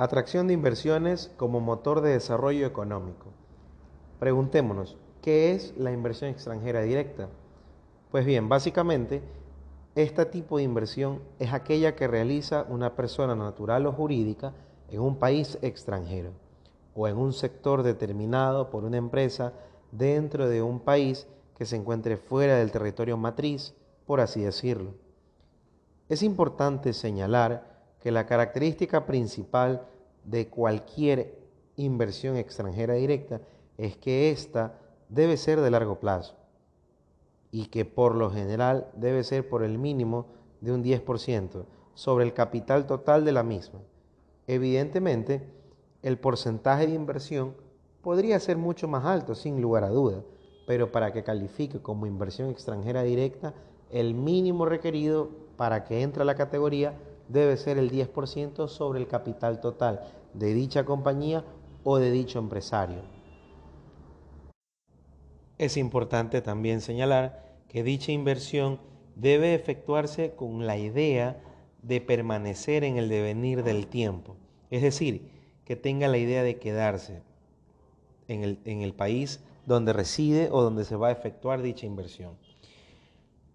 Atracción de inversiones como motor de desarrollo económico. Preguntémonos, ¿qué es la inversión extranjera directa? Pues bien, básicamente, este tipo de inversión es aquella que realiza una persona natural o jurídica en un país extranjero o en un sector determinado por una empresa dentro de un país que se encuentre fuera del territorio matriz, por así decirlo. Es importante señalar que la característica principal de cualquier inversión extranjera directa es que ésta debe ser de largo plazo y que por lo general debe ser por el mínimo de un 10% sobre el capital total de la misma. Evidentemente, el porcentaje de inversión podría ser mucho más alto, sin lugar a duda, pero para que califique como inversión extranjera directa, el mínimo requerido para que entre a la categoría debe ser el 10% sobre el capital total de dicha compañía o de dicho empresario. Es importante también señalar que dicha inversión debe efectuarse con la idea de permanecer en el devenir del tiempo, es decir, que tenga la idea de quedarse en el, país donde reside o donde se va a efectuar dicha inversión,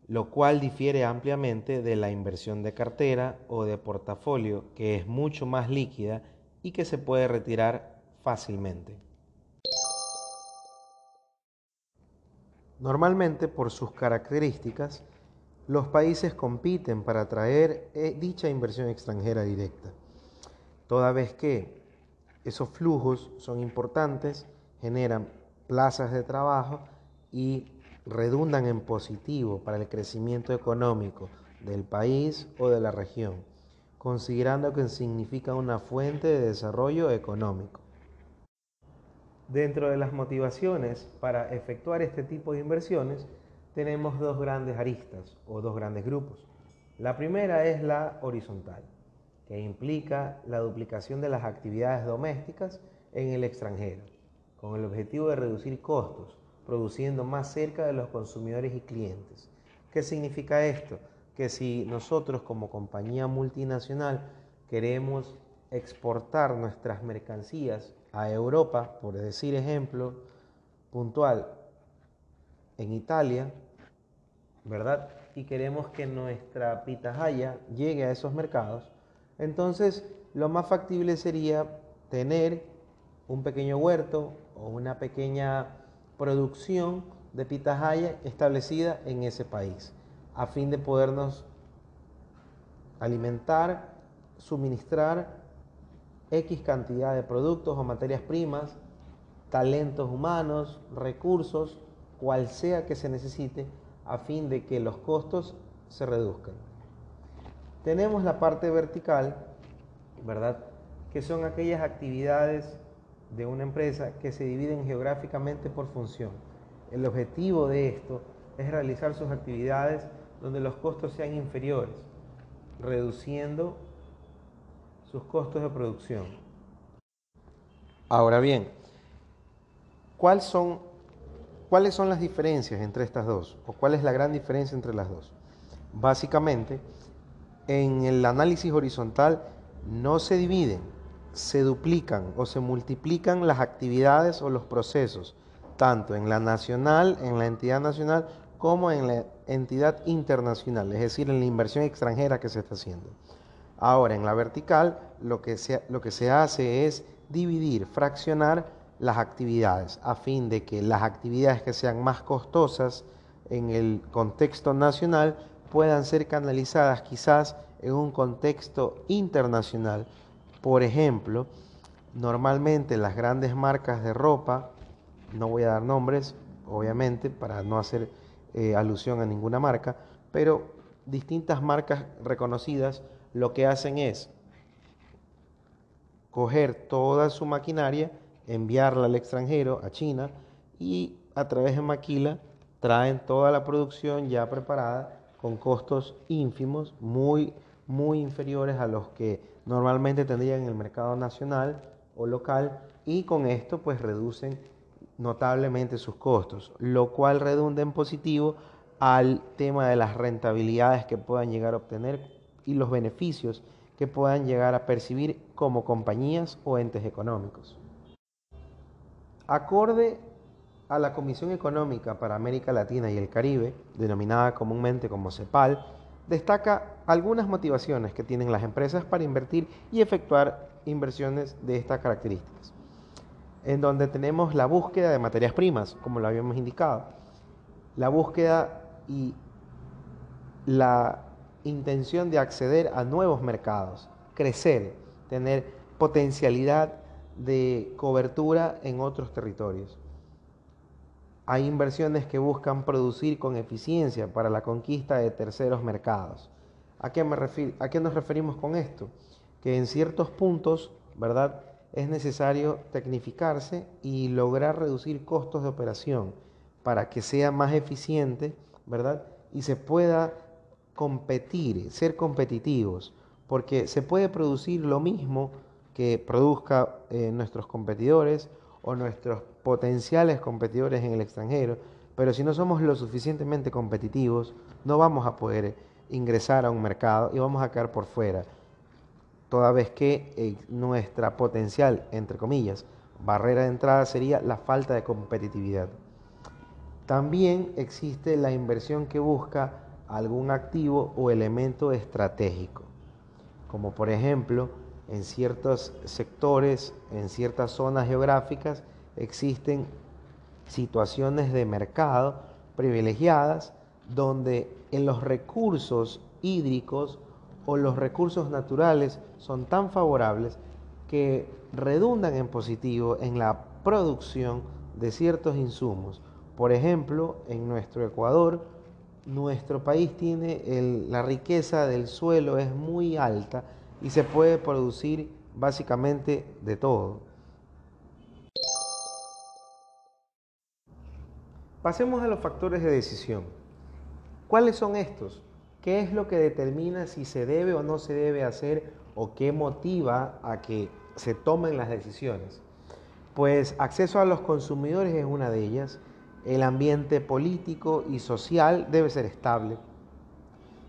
lo cual difiere ampliamente de la inversión de cartera o de portafolio, que es mucho más líquida y que se puede retirar fácilmente. Normalmente, por sus características, los países compiten para atraer eh, dicha inversión extranjera directa, toda vez que esos flujos son importantes, generan plazas de trabajo y redundan en positivo para el crecimiento económico del país o de la región, considerando que significa una fuente de desarrollo económico. Dentro de las motivaciones para efectuar este tipo de inversiones, tenemos dos grandes aristas o dos grandes grupos. La primera es la horizontal, que implica la duplicación de las actividades domésticas en el extranjero, con el objetivo de reducir costos, produciendo más cerca de los consumidores y clientes. ¿Qué significa esto? Que si nosotros como compañía multinacional queremos exportar nuestras mercancías a Europa, por decir ejemplo puntual, en Italia, ¿verdad? Y queremos que nuestra pitahaya llegue a esos mercados, entonces lo más factible sería tener un pequeño huerto o una pequeña producción de pitahaya establecida en ese país, a fin de podernos alimentar, suministrar X cantidad de productos o materias primas, talentos humanos, recursos, cual sea que se necesite, a fin de que los costos se reduzcan. Tenemos la parte vertical, ¿verdad? Que son aquellas actividades de una empresa que se dividen geográficamente por función. El objetivo de esto es realizar sus actividades donde los costos sean inferiores, reduciendo sus costos de producción. Ahora bien, ¿cuáles son, ¿cuáles son las diferencias entre estas dos? ¿O cuál es la gran diferencia entre las dos? Básicamente, en el análisis horizontal no se dividen, se duplican o se multiplican las actividades o los procesos, tanto en la nacional, en la entidad nacional, como en la entidad internacional, es decir, en la inversión extranjera que se está haciendo. Ahora, en la vertical, lo que se, lo que se hace es dividir, fraccionar las actividades, a fin de que las actividades que sean más costosas en el contexto nacional puedan ser canalizadas quizás en un contexto internacional. Por ejemplo, normalmente las grandes marcas de ropa, no voy a dar nombres, obviamente, para no hacer eh, alusión a ninguna marca, pero distintas marcas reconocidas lo que hacen es coger toda su maquinaria, enviarla al extranjero, a China, y a través de Maquila traen toda la producción ya preparada con costos ínfimos, muy, muy inferiores a los que normalmente tendrían en el mercado nacional o local, y con esto pues reducen notablemente sus costos, lo cual redunda en positivo al tema de las rentabilidades que puedan llegar a obtener y los beneficios que puedan llegar a percibir como compañías o entes económicos. Acorde a la Comisión Económica para América Latina y el Caribe, denominada comúnmente como CEPAL, destaca algunas motivaciones que tienen las empresas para invertir y efectuar inversiones de estas características, en donde tenemos la búsqueda de materias primas, como lo habíamos indicado, la búsqueda y la intención de acceder a nuevos mercados, crecer, tener potencialidad de cobertura en otros territorios. Hay inversiones que buscan producir con eficiencia para la conquista de terceros mercados. ¿A qué, me ¿A qué nos referimos con esto? Que en ciertos puntos, ¿verdad? Es necesario tecnificarse y lograr reducir costos de operación para que sea más eficiente, ¿verdad? Y se pueda competir, ser competitivos, porque se puede producir lo mismo que produzca eh, nuestros competidores o nuestros potenciales competidores en el extranjero, pero si no somos lo suficientemente competitivos, no vamos a poder ingresar a un mercado y vamos a quedar por fuera, toda vez que eh, nuestra potencial, entre comillas, barrera de entrada sería la falta de competitividad. También existe la inversión que busca algún activo o elemento estratégico, como por ejemplo en ciertos sectores, en ciertas zonas geográficas, existen situaciones de mercado privilegiadas donde en los recursos hídricos o los recursos naturales son tan favorables que redundan en positivo en la producción de ciertos insumos. Por ejemplo, en nuestro Ecuador, nuestro país tiene la riqueza del suelo es muy alta y se puede producir básicamente de todo. Pasemos a los factores de decisión. ¿Cuáles son estos? ¿Qué es lo que determina si se debe o no se debe hacer o qué motiva a que se tomen las decisiones? Pues acceso a los consumidores es una de ellas. El ambiente político y social debe ser estable.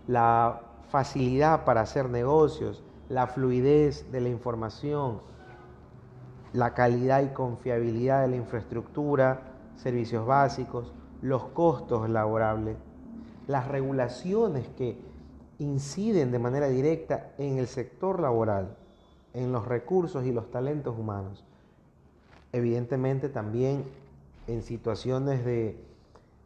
La facilidad para hacer negocios, la fluidez de la información, la calidad y confiabilidad de la infraestructura, servicios básicos, los costos laborables, las regulaciones que inciden de manera directa en el sector laboral, en los recursos y los talentos humanos. Evidentemente también en situaciones de,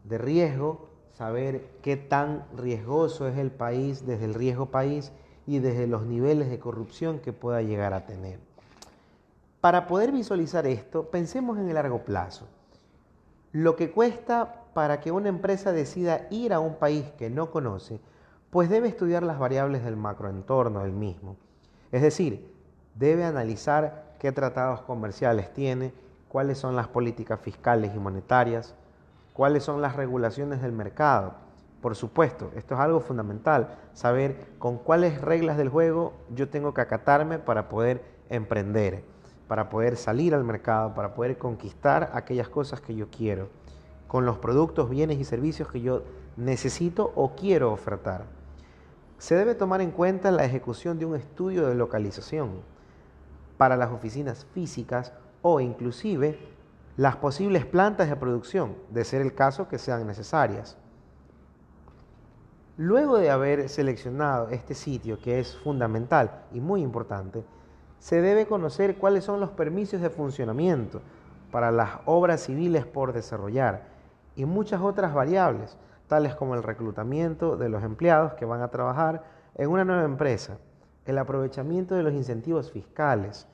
de riesgo, saber qué tan riesgoso es el país desde el riesgo país y desde los niveles de corrupción que pueda llegar a tener. Para poder visualizar esto, pensemos en el largo plazo. Lo que cuesta para que una empresa decida ir a un país que no conoce, pues debe estudiar las variables del macroentorno del mismo. Es decir, debe analizar qué tratados comerciales tiene, cuáles son las políticas fiscales y monetarias, cuáles son las regulaciones del mercado, por supuesto, esto es algo fundamental, saber con cuáles reglas del juego yo tengo que acatarme para poder emprender, para poder salir al mercado, para poder conquistar aquellas cosas que yo quiero, con los productos, bienes y servicios que yo necesito o quiero ofertar. Se debe tomar en cuenta la ejecución de un estudio de localización para las oficinas físicas o inclusive las posibles plantas de producción, de ser el caso que sean necesarias. Luego de haber seleccionado este sitio, que es fundamental y muy importante, se debe conocer cuáles son los permisos de funcionamiento para las obras civiles por desarrollar y muchas otras variables, tales como el reclutamiento de los empleados que van a trabajar en una nueva empresa, el aprovechamiento de los incentivos fiscales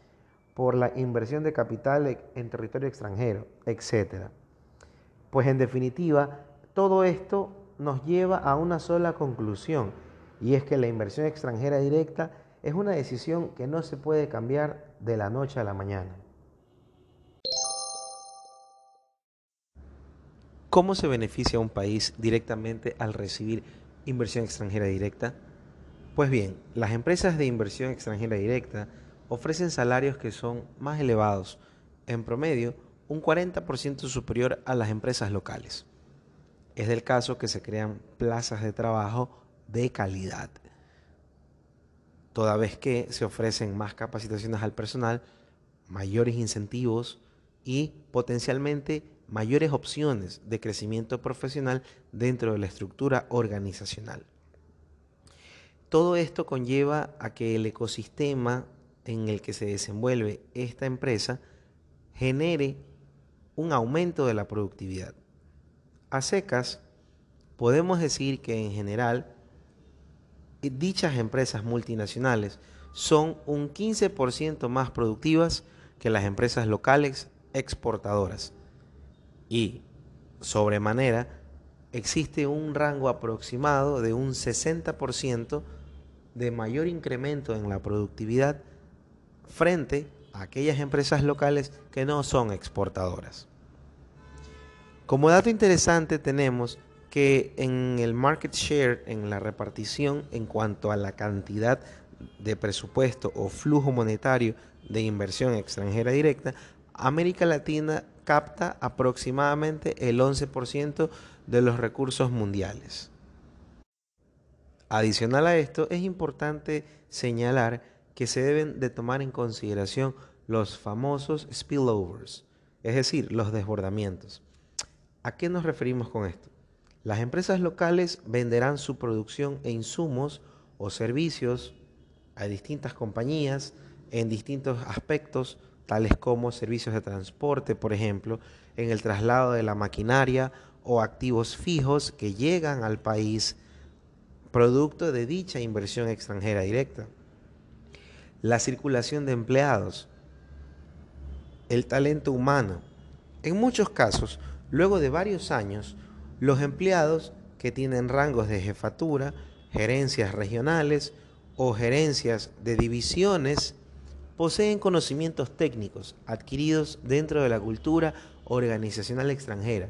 por la inversión de capital en territorio extranjero, etc. Pues en definitiva, todo esto nos lleva a una sola conclusión, y es que la inversión extranjera directa es una decisión que no se puede cambiar de la noche a la mañana. ¿Cómo se beneficia un país directamente al recibir inversión extranjera directa? Pues bien, las empresas de inversión extranjera directa ofrecen salarios que son más elevados, en promedio un 40% superior a las empresas locales es del caso que se crean plazas de trabajo de calidad. Toda vez que se ofrecen más capacitaciones al personal, mayores incentivos y potencialmente mayores opciones de crecimiento profesional dentro de la estructura organizacional. Todo esto conlleva a que el ecosistema en el que se desenvuelve esta empresa genere un aumento de la productividad. A secas, podemos decir que en general dichas empresas multinacionales son un 15% más productivas que las empresas locales exportadoras. Y, sobremanera, existe un rango aproximado de un 60% de mayor incremento en la productividad frente a aquellas empresas locales que no son exportadoras. Como dato interesante tenemos que en el market share, en la repartición en cuanto a la cantidad de presupuesto o flujo monetario de inversión extranjera directa, América Latina capta aproximadamente el 11% de los recursos mundiales. Adicional a esto, es importante señalar que se deben de tomar en consideración los famosos spillovers, es decir, los desbordamientos. ¿A qué nos referimos con esto? Las empresas locales venderán su producción e insumos o servicios a distintas compañías en distintos aspectos, tales como servicios de transporte, por ejemplo, en el traslado de la maquinaria o activos fijos que llegan al país producto de dicha inversión extranjera directa. La circulación de empleados, el talento humano. En muchos casos, luego de varios años, los empleados que tienen rangos de jefatura, gerencias regionales o gerencias de divisiones poseen conocimientos técnicos adquiridos dentro de la cultura organizacional extranjera.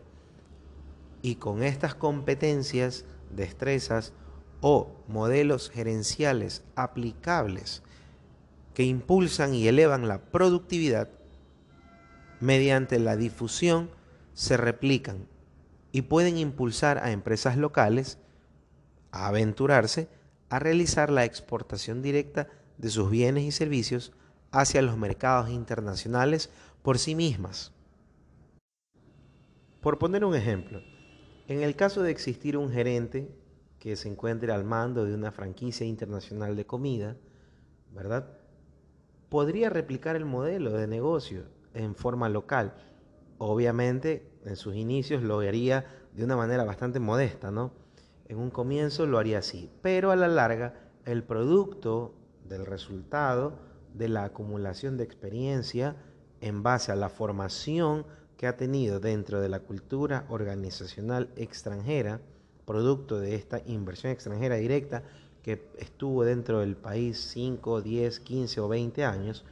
Y con estas competencias, destrezas o modelos gerenciales aplicables que impulsan y elevan la productividad mediante la difusión se replican y pueden impulsar a empresas locales a aventurarse a realizar la exportación directa de sus bienes y servicios hacia los mercados internacionales por sí mismas. Por poner un ejemplo, en el caso de existir un gerente que se encuentre al mando de una franquicia internacional de comida, ¿verdad? Podría replicar el modelo de negocio en forma local. Obviamente, en sus inicios lo haría de una manera bastante modesta, ¿no? En un comienzo lo haría así, pero a la larga el producto del resultado de la acumulación de experiencia en base a la formación que ha tenido dentro de la cultura organizacional extranjera, producto de esta inversión extranjera directa que estuvo dentro del país 5, 10, 15 o 20 años,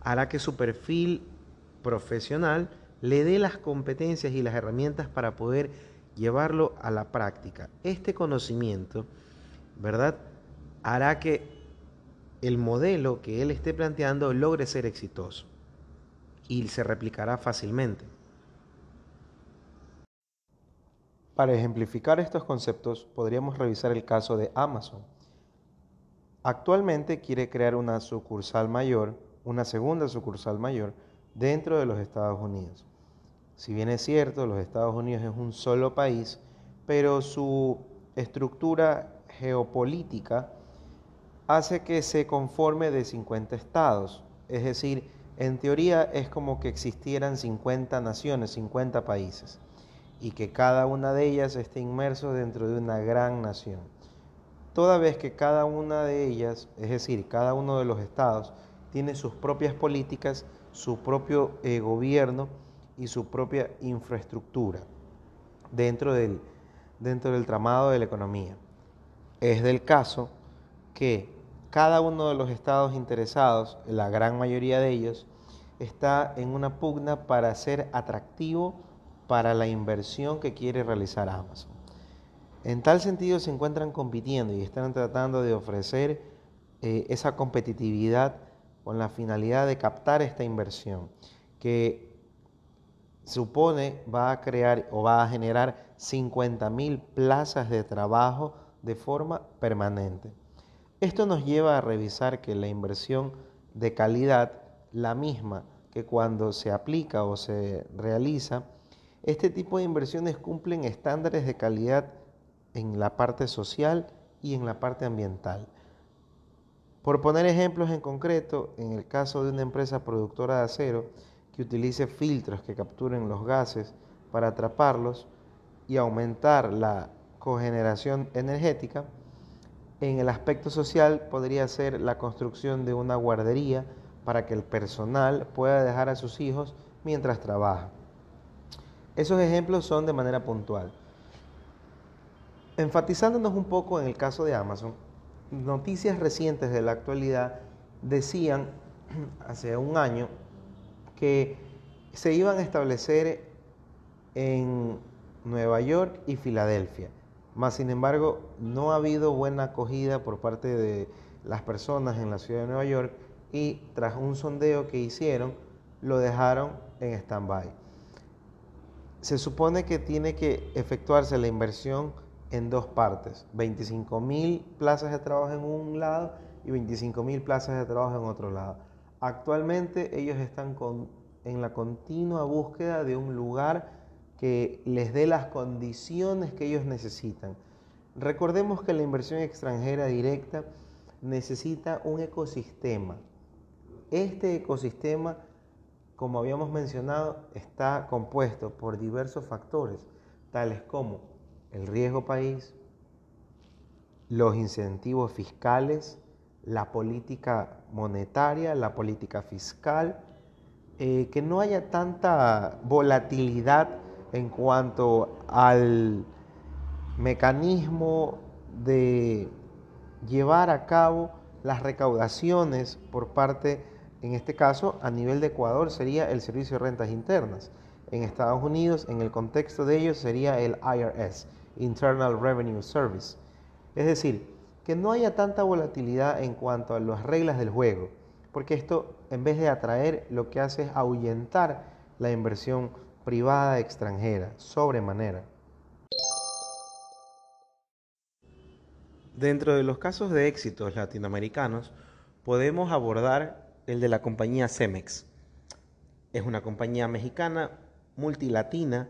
hará que su perfil profesional le dé las competencias y las herramientas para poder llevarlo a la práctica. Este conocimiento, ¿verdad? Hará que el modelo que él esté planteando logre ser exitoso y se replicará fácilmente. Para ejemplificar estos conceptos, podríamos revisar el caso de Amazon. Actualmente quiere crear una sucursal mayor, una segunda sucursal mayor, dentro de los Estados Unidos. Si bien es cierto, los Estados Unidos es un solo país, pero su estructura geopolítica hace que se conforme de 50 estados. Es decir, en teoría es como que existieran 50 naciones, 50 países, y que cada una de ellas esté inmerso dentro de una gran nación. Toda vez que cada una de ellas, es decir, cada uno de los estados, tiene sus propias políticas, su propio eh, gobierno, y su propia infraestructura dentro del, dentro del tramado de la economía. Es del caso que cada uno de los estados interesados, la gran mayoría de ellos, está en una pugna para ser atractivo para la inversión que quiere realizar Amazon. En tal sentido se encuentran compitiendo y están tratando de ofrecer eh, esa competitividad con la finalidad de captar esta inversión, que supone va a crear o va a generar 50 mil plazas de trabajo de forma permanente. Esto nos lleva a revisar que la inversión de calidad, la misma que cuando se aplica o se realiza, este tipo de inversiones cumplen estándares de calidad en la parte social y en la parte ambiental. Por poner ejemplos en concreto, en el caso de una empresa productora de acero que utilice filtros que capturen los gases para atraparlos y aumentar la cogeneración energética, en el aspecto social podría ser la construcción de una guardería para que el personal pueda dejar a sus hijos mientras trabaja. Esos ejemplos son de manera puntual. Enfatizándonos un poco en el caso de Amazon, noticias recientes de la actualidad decían hace un año que se iban a establecer en Nueva York y Filadelfia. Más sin embargo, no ha habido buena acogida por parte de las personas en la ciudad de Nueva York y tras un sondeo que hicieron, lo dejaron en stand-by. Se supone que tiene que efectuarse la inversión en dos partes, 25 mil plazas de trabajo en un lado y 25 mil plazas de trabajo en otro lado. Actualmente ellos están en la continua búsqueda de un lugar que les dé las condiciones que ellos necesitan. Recordemos que la inversión extranjera directa necesita un ecosistema. Este ecosistema, como habíamos mencionado, está compuesto por diversos factores, tales como el riesgo país, los incentivos fiscales, la política monetaria, la política fiscal, eh, que no haya tanta volatilidad en cuanto al mecanismo de llevar a cabo las recaudaciones por parte, en este caso, a nivel de Ecuador, sería el Servicio de Rentas Internas. En Estados Unidos, en el contexto de ellos, sería el IRS, Internal Revenue Service. Es decir, que no haya tanta volatilidad en cuanto a las reglas del juego, porque esto en vez de atraer lo que hace es ahuyentar la inversión privada extranjera sobremanera. Dentro de los casos de éxitos latinoamericanos podemos abordar el de la compañía Cemex. Es una compañía mexicana multilatina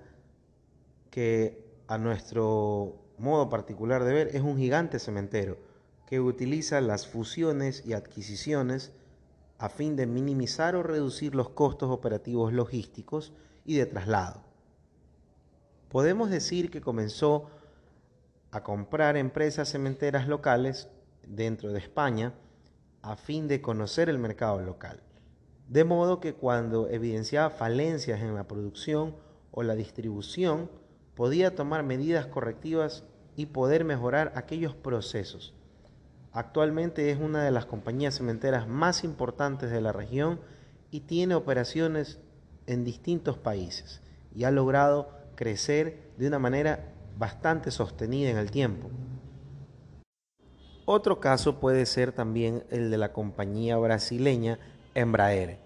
que a nuestro modo particular de ver, es un gigante cementero que utiliza las fusiones y adquisiciones a fin de minimizar o reducir los costos operativos logísticos y de traslado. Podemos decir que comenzó a comprar empresas cementeras locales dentro de España a fin de conocer el mercado local. De modo que cuando evidenciaba falencias en la producción o la distribución, podía tomar medidas correctivas y poder mejorar aquellos procesos. Actualmente es una de las compañías cementeras más importantes de la región y tiene operaciones en distintos países y ha logrado crecer de una manera bastante sostenida en el tiempo. Otro caso puede ser también el de la compañía brasileña Embraer,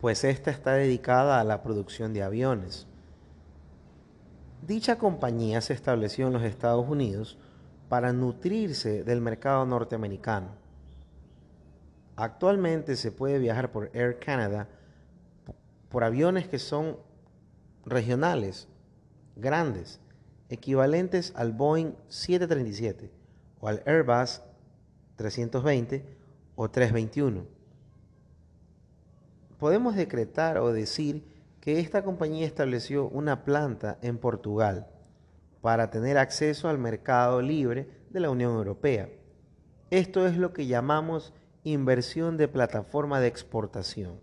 pues esta está dedicada a la producción de aviones. Dicha compañía se estableció en los Estados Unidos para nutrirse del mercado norteamericano. Actualmente se puede viajar por Air Canada por aviones que son regionales, grandes, equivalentes al Boeing 737 o al Airbus 320 o 321. Podemos decretar o decir que esta compañía estableció una planta en Portugal para tener acceso al mercado libre de la Unión Europea. Esto es lo que llamamos inversión de plataforma de exportación,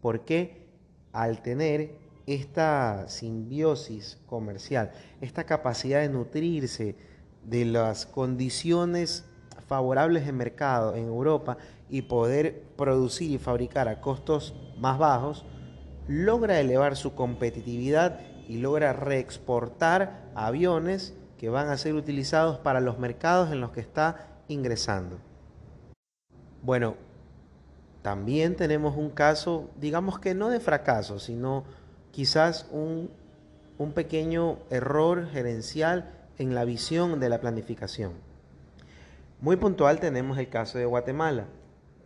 porque al tener esta simbiosis comercial, esta capacidad de nutrirse de las condiciones favorables de mercado en Europa y poder producir y fabricar a costos más bajos, logra elevar su competitividad y logra reexportar aviones que van a ser utilizados para los mercados en los que está ingresando. Bueno, también tenemos un caso, digamos que no de fracaso, sino quizás un, un pequeño error gerencial en la visión de la planificación. Muy puntual tenemos el caso de Guatemala.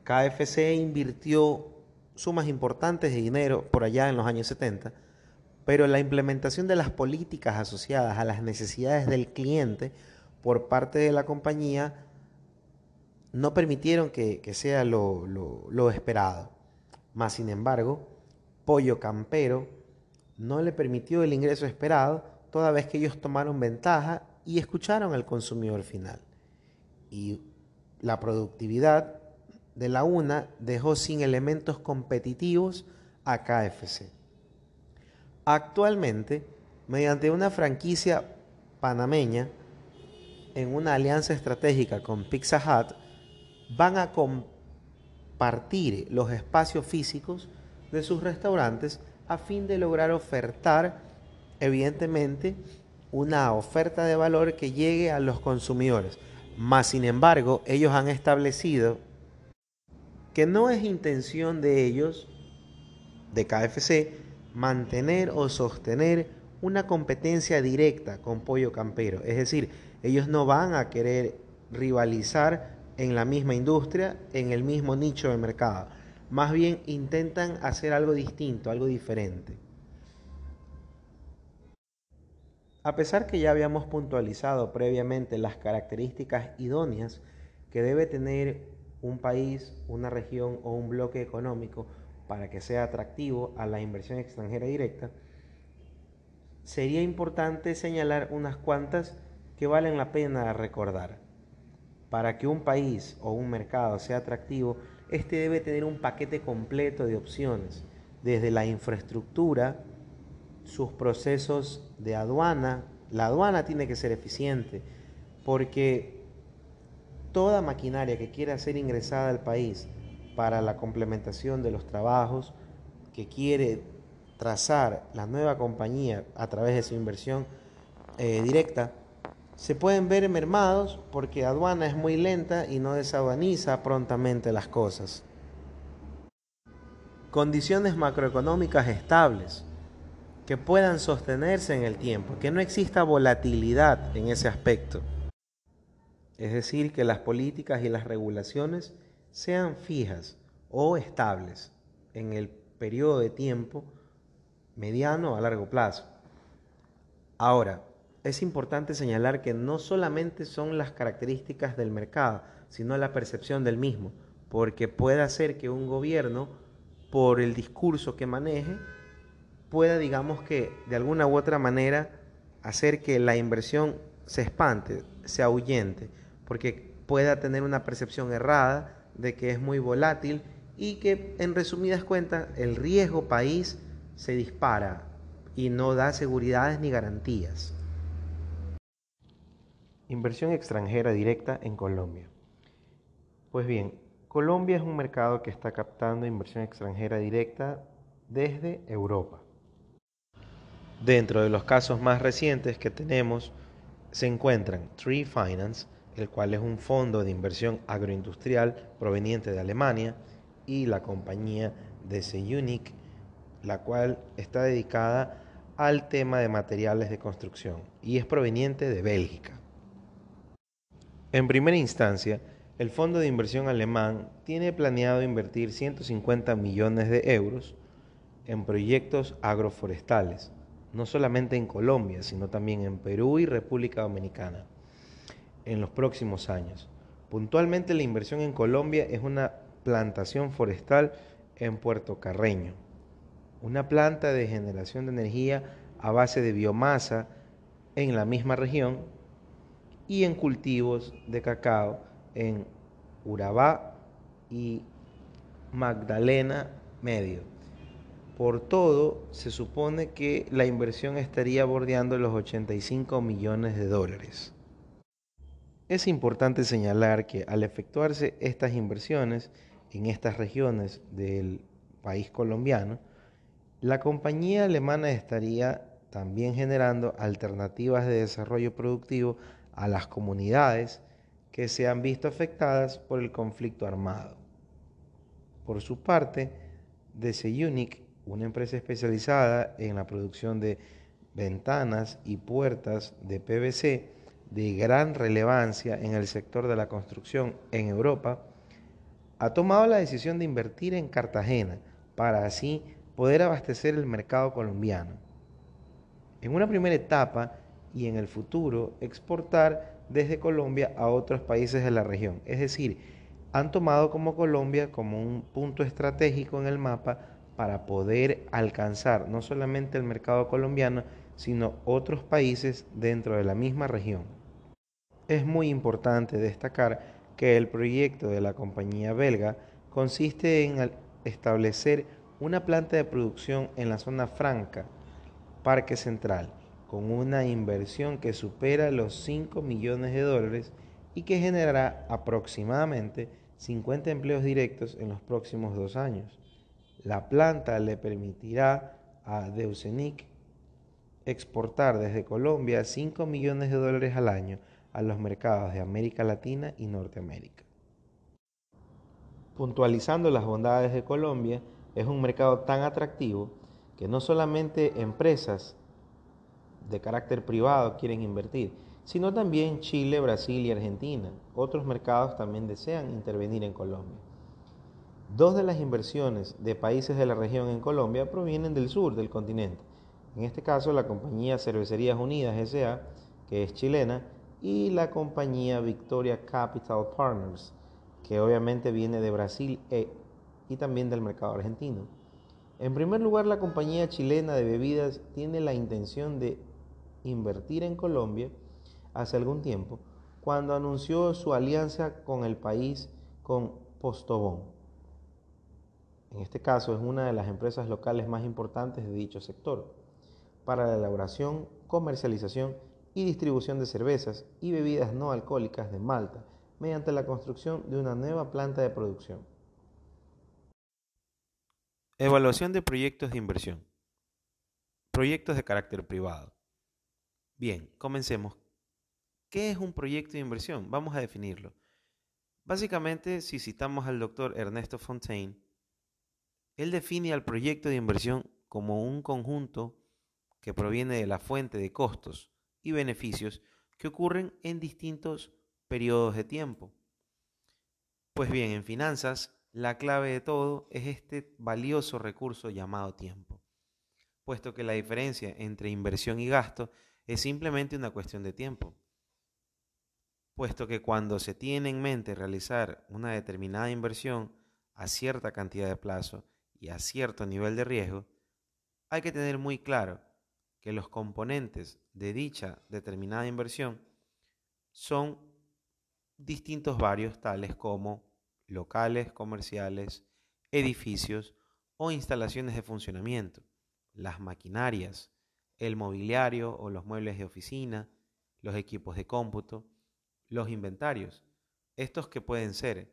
KFC invirtió sumas importantes de dinero por allá en los años 70, pero la implementación de las políticas asociadas a las necesidades del cliente por parte de la compañía no permitieron que, sea lo, lo esperado. Más sin embargo, Pollo Campero no le permitió el ingreso esperado toda vez que ellos tomaron ventaja y escucharon al consumidor final. Y la productividad de la UNA dejó sin elementos competitivos a KFC. Actualmente, mediante una franquicia panameña, en una alianza estratégica con Pizza Hut, van a compartir los espacios físicos de sus restaurantes a fin de lograr ofertar, evidentemente, una oferta de valor que llegue a los consumidores. Más sin embargo, ellos han establecido que no es intención de ellos, de KFC, mantener o sostener una competencia directa con Pollo Campero. Es decir, ellos no van a querer rivalizar en la misma industria, en el mismo nicho de mercado. Más bien intentan hacer algo distinto, algo diferente. A pesar que ya habíamos puntualizado previamente las características idóneas que debe tener un país, una región o un bloque económico para que sea atractivo a la inversión extranjera directa, sería importante señalar unas cuantas que valen la pena recordar. Para que un país o un mercado sea atractivo, este debe tener un paquete completo de opciones, desde la infraestructura, sus procesos de aduana. La aduana tiene que ser eficiente, porque toda maquinaria que quiera ser ingresada al país para la complementación de los trabajos que quiere trazar la nueva compañía a través de su inversión eh, directa, se pueden ver mermados porque aduana es muy lenta y no desaduaniza prontamente las cosas. Condiciones macroeconómicas estables que puedan sostenerse en el tiempo, que no exista volatilidad en ese aspecto. Es decir, que las políticas y las regulaciones sean fijas o estables en el periodo de tiempo mediano a largo plazo. Ahora, es importante señalar que no solamente son las características del mercado, sino la percepción del mismo, porque puede hacer que un gobierno, por el discurso que maneje, pueda, digamos que, de alguna u otra manera, hacer que la inversión se espante, se ahuyente, porque pueda tener una percepción errada de que es muy volátil y que, en resumidas cuentas, el riesgo país se dispara y no da seguridades ni garantías. Inversión extranjera directa en Colombia. Pues bien, Colombia es un mercado que está captando inversión extranjera directa desde Europa. Dentro de los casos más recientes que tenemos se encuentran Tree Finance, el cual es un fondo de inversión agroindustrial proveniente de Alemania, y la compañía Unique, la cual está dedicada al tema de materiales de construcción y es proveniente de Bélgica. En primera instancia, el fondo de inversión alemán tiene planeado invertir 150 millones de euros en proyectos agroforestales, no solamente en Colombia, sino también en Perú y República Dominicana, en los próximos años. Puntualmente la inversión en Colombia es una plantación forestal en Puerto Carreño, una planta de generación de energía a base de biomasa en la misma región y en cultivos de cacao en Urabá y Magdalena Medio. Por todo, se supone que la inversión estaría bordeando los 85 millones de dólares. Es importante señalar que al efectuarse estas inversiones en estas regiones del país colombiano, la compañía alemana estaría también generando alternativas de desarrollo productivo a las comunidades que se han visto afectadas por el conflicto armado. Por su parte, DC Unique, una empresa especializada en la producción de ventanas y puertas de PVC, de gran relevancia en el sector de la construcción en Europa, ha tomado la decisión de invertir en Cartagena para así poder abastecer el mercado colombiano. En una primera etapa y en el futuro exportar desde Colombia a otros países de la región. Es decir, han tomado como Colombia como un punto estratégico en el mapa para poder alcanzar no solamente el mercado colombiano, sino otros países dentro de la misma región. Es muy importante destacar que el proyecto de la compañía belga consiste en establecer una planta de producción en la zona franca, Parque Central, con una inversión que supera los 5 millones de dólares y que generará aproximadamente 50 empleos directos en los próximos dos años. La planta le permitirá a Deusenic exportar desde Colombia 5 millones de dólares al año a los mercados de América Latina y Norteamérica. Puntualizando las bondades de Colombia, es un mercado tan atractivo que no solamente empresas de carácter privado quieren invertir, sino también Chile, Brasil y Argentina. Otros mercados también desean intervenir en Colombia. Dos de las inversiones de países de la región en Colombia provienen del sur del continente. En este caso, la compañía Cervecerías Unidas SA, que es chilena, y la compañía Victoria Capital Partners, que obviamente viene de Brasil e y también del mercado argentino. En primer lugar, la compañía chilena de bebidas tiene la intención de invertir en Colombia hace algún tiempo, cuando anunció su alianza con el país con Postobón. En este caso es una de las empresas locales más importantes de dicho sector, para la elaboración, comercialización y distribución de cervezas y bebidas no alcohólicas de Malta, mediante la construcción de una nueva planta de producción. Evaluación de proyectos de inversión. Proyectos de carácter privado. Bien, comencemos. ¿Qué es un proyecto de inversión? Vamos a definirlo. Básicamente, si citamos al doctor Ernesto Fontaine, él define al proyecto de inversión como un conjunto que proviene de la fuente de costos y beneficios que ocurren en distintos periodos de tiempo. Pues bien, en finanzas la clave de todo es este valioso recurso llamado tiempo, puesto que la diferencia entre inversión y gasto es simplemente una cuestión de tiempo, puesto que cuando se tiene en mente realizar una determinada inversión a cierta cantidad de plazo y a cierto nivel de riesgo, hay que tener muy claro que los componentes de dicha determinada inversión son distintos varios tales como locales comerciales, edificios o instalaciones de funcionamiento, las maquinarias, el mobiliario o los muebles de oficina, los equipos de cómputo, los inventarios, estos que pueden ser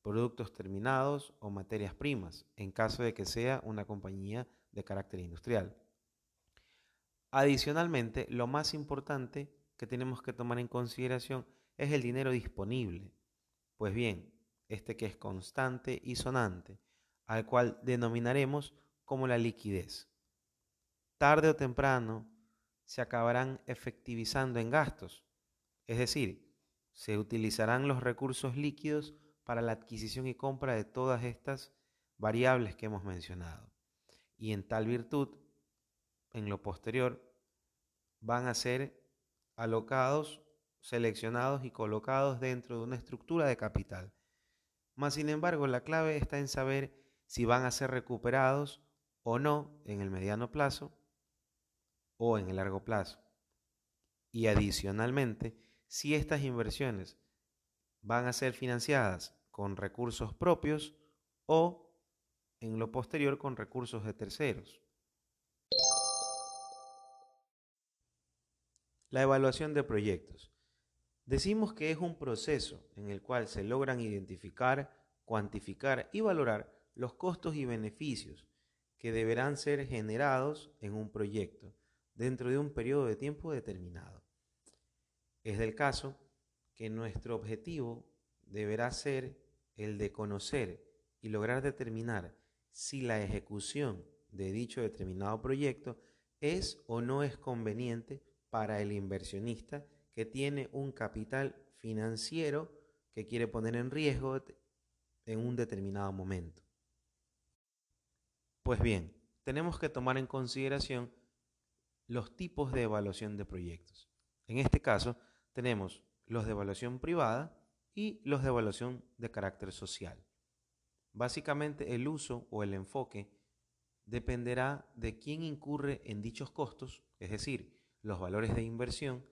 productos terminados o materias primas, en caso de que sea una compañía de carácter industrial. Adicionalmente, lo más importante que tenemos que tomar en consideración es el dinero disponible. Pues bien, este que es constante y sonante, al cual denominaremos como la liquidez. Tarde o temprano se acabarán efectivizando en gastos, es decir, se utilizarán los recursos líquidos para la adquisición y compra de todas estas variables que hemos mencionado. Y en tal virtud, en lo posterior, van a ser alocados, seleccionados y colocados dentro de una estructura de capital mas, sin embargo, la clave está en saber si van a ser recuperados o no en el mediano plazo o en el largo plazo. Y adicionalmente, si estas inversiones van a ser financiadas con recursos propios o en lo posterior con recursos de terceros. La evaluación de proyectos. Decimos que es un proceso en el cual se logran identificar, cuantificar y valorar los costos y beneficios que deberán ser generados en un proyecto dentro de un periodo de tiempo determinado. Es del caso que nuestro objetivo deberá ser el de conocer y lograr determinar si la ejecución de dicho determinado proyecto es o no es conveniente para el inversionista que tiene un capital financiero que quiere poner en riesgo en un determinado momento. Pues bien, tenemos que tomar en consideración los tipos de evaluación de proyectos. En este caso, tenemos los de evaluación privada y los de evaluación de carácter social. Básicamente, el uso o el enfoque dependerá de quién incurre en dichos costos, es decir, los valores de inversión,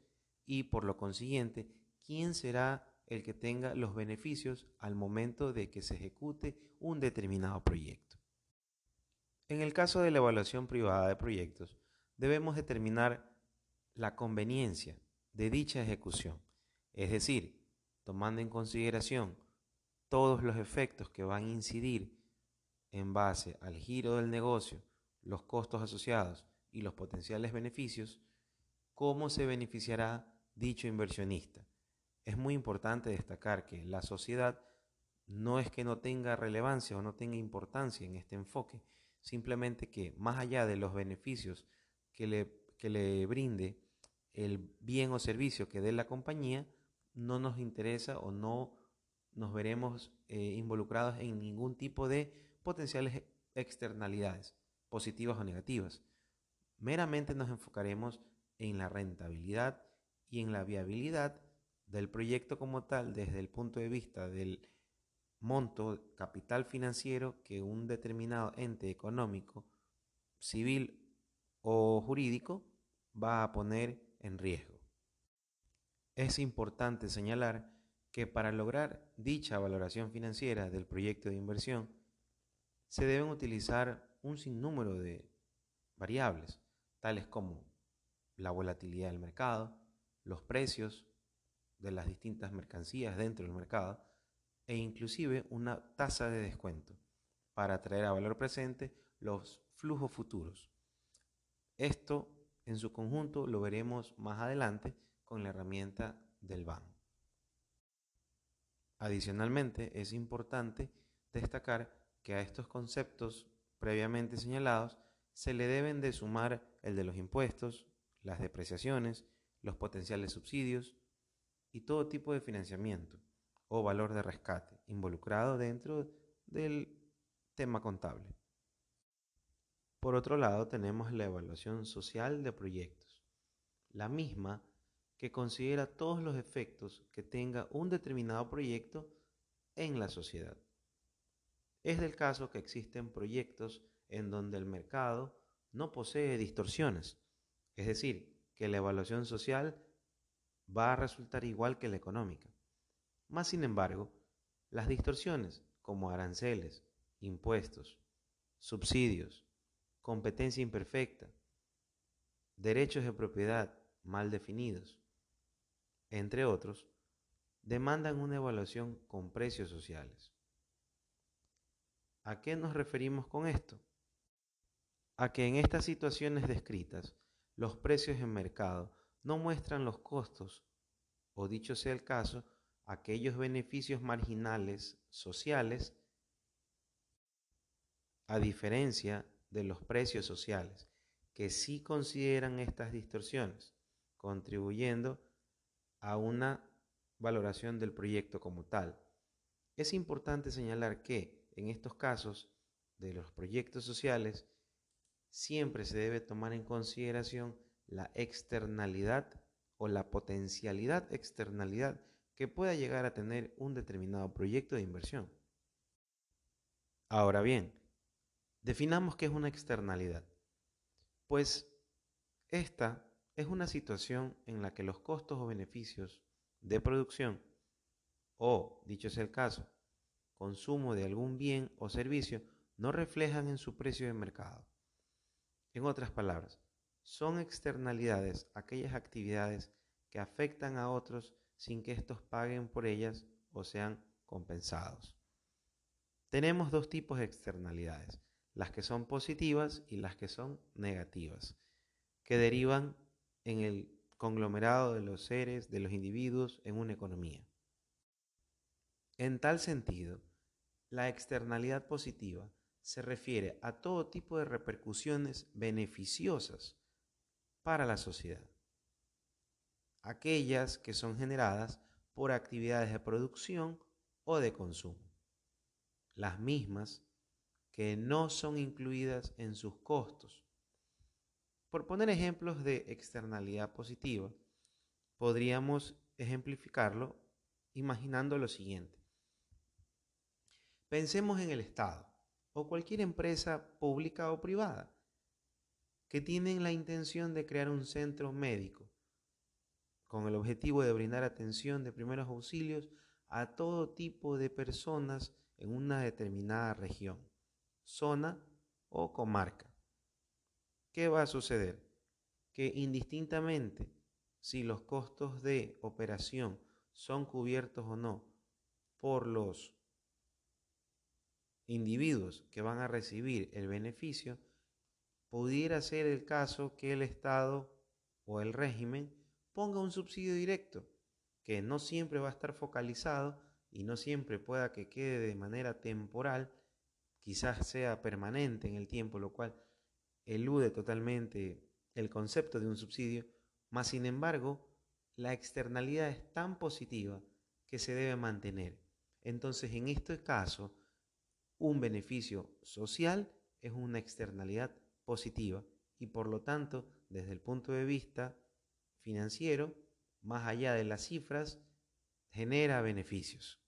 y por lo consiguiente, quién será el que tenga los beneficios al momento de que se ejecute un determinado proyecto. En el caso de la evaluación privada de proyectos, debemos determinar la conveniencia de dicha ejecución, es decir, tomando en consideración todos los efectos que van a incidir en base al giro del negocio, los costos asociados y los potenciales beneficios, cómo se beneficiará dicho inversionista. Es muy importante destacar que la sociedad no es que no tenga relevancia o no tenga importancia en este enfoque, simplemente que más allá de los beneficios que le, que le brinde el bien o servicio que dé la compañía, no nos interesa o no nos veremos eh, involucrados en ningún tipo de potenciales externalidades, positivas o negativas. Meramente nos enfocaremos en la rentabilidad y en la viabilidad del proyecto como tal desde el punto de vista del monto capital financiero que un determinado ente económico, civil o jurídico va a poner en riesgo. Es importante señalar que para lograr dicha valoración financiera del proyecto de inversión se deben utilizar un sinnúmero de variables, tales como la volatilidad del mercado, los precios de las distintas mercancías dentro del mercado e inclusive una tasa de descuento para traer a valor presente los flujos futuros. Esto en su conjunto lo veremos más adelante con la herramienta del BAN. Adicionalmente, es importante destacar que a estos conceptos previamente señalados se le deben de sumar el de los impuestos, las depreciaciones, los potenciales subsidios y todo tipo de financiamiento o valor de rescate involucrado dentro del tema contable. Por otro lado, tenemos la evaluación social de proyectos, la misma que considera todos los efectos que tenga un determinado proyecto en la sociedad. Es del caso que existen proyectos en donde el mercado no posee distorsiones, es decir, que la evaluación social va a resultar igual que la económica. Más sin embargo, las distorsiones como aranceles, impuestos, subsidios, competencia imperfecta, derechos de propiedad mal definidos, entre otros, demandan una evaluación con precios sociales. ¿A qué nos referimos con esto? A que en estas situaciones descritas los precios en mercado no muestran los costos, o dicho sea el caso, aquellos beneficios marginales sociales, a diferencia de los precios sociales, que sí consideran estas distorsiones, contribuyendo a una valoración del proyecto como tal. Es importante señalar que en estos casos de los proyectos sociales, siempre se debe tomar en consideración la externalidad o la potencialidad externalidad que pueda llegar a tener un determinado proyecto de inversión. Ahora bien, definamos qué es una externalidad. Pues esta es una situación en la que los costos o beneficios de producción o, dicho sea el caso, consumo de algún bien o servicio no reflejan en su precio de mercado. En otras palabras, son externalidades aquellas actividades que afectan a otros sin que éstos paguen por ellas o sean compensados. Tenemos dos tipos de externalidades, las que son positivas y las que son negativas, que derivan en el conglomerado de los seres, de los individuos en una economía. En tal sentido, la externalidad positiva se refiere a todo tipo de repercusiones beneficiosas para la sociedad. aquellas que son generadas por actividades de producción o de consumo. Las mismas que no son incluidas en sus costos. Por poner ejemplos de externalidad positiva, podríamos ejemplificarlo imaginando lo siguiente. Pensemos en el Estado o cualquier empresa pública o privada que tienen la intención de crear un centro médico con el objetivo de brindar atención de primeros auxilios a todo tipo de personas en una determinada región, zona o comarca. ¿Qué va a suceder? Que indistintamente si los costos de operación son cubiertos o no por los individuos que van a recibir el beneficio, pudiera ser el caso que el Estado o el régimen ponga un subsidio directo, que no siempre va a estar focalizado y no siempre pueda que quede de manera temporal, quizás sea permanente en el tiempo, lo cual elude totalmente el concepto de un subsidio, mas sin embargo, la externalidad es tan positiva que se debe mantener. Entonces, en este caso, un beneficio social es una externalidad positiva y por lo tanto, desde el punto de vista financiero, más allá de las cifras, genera beneficios.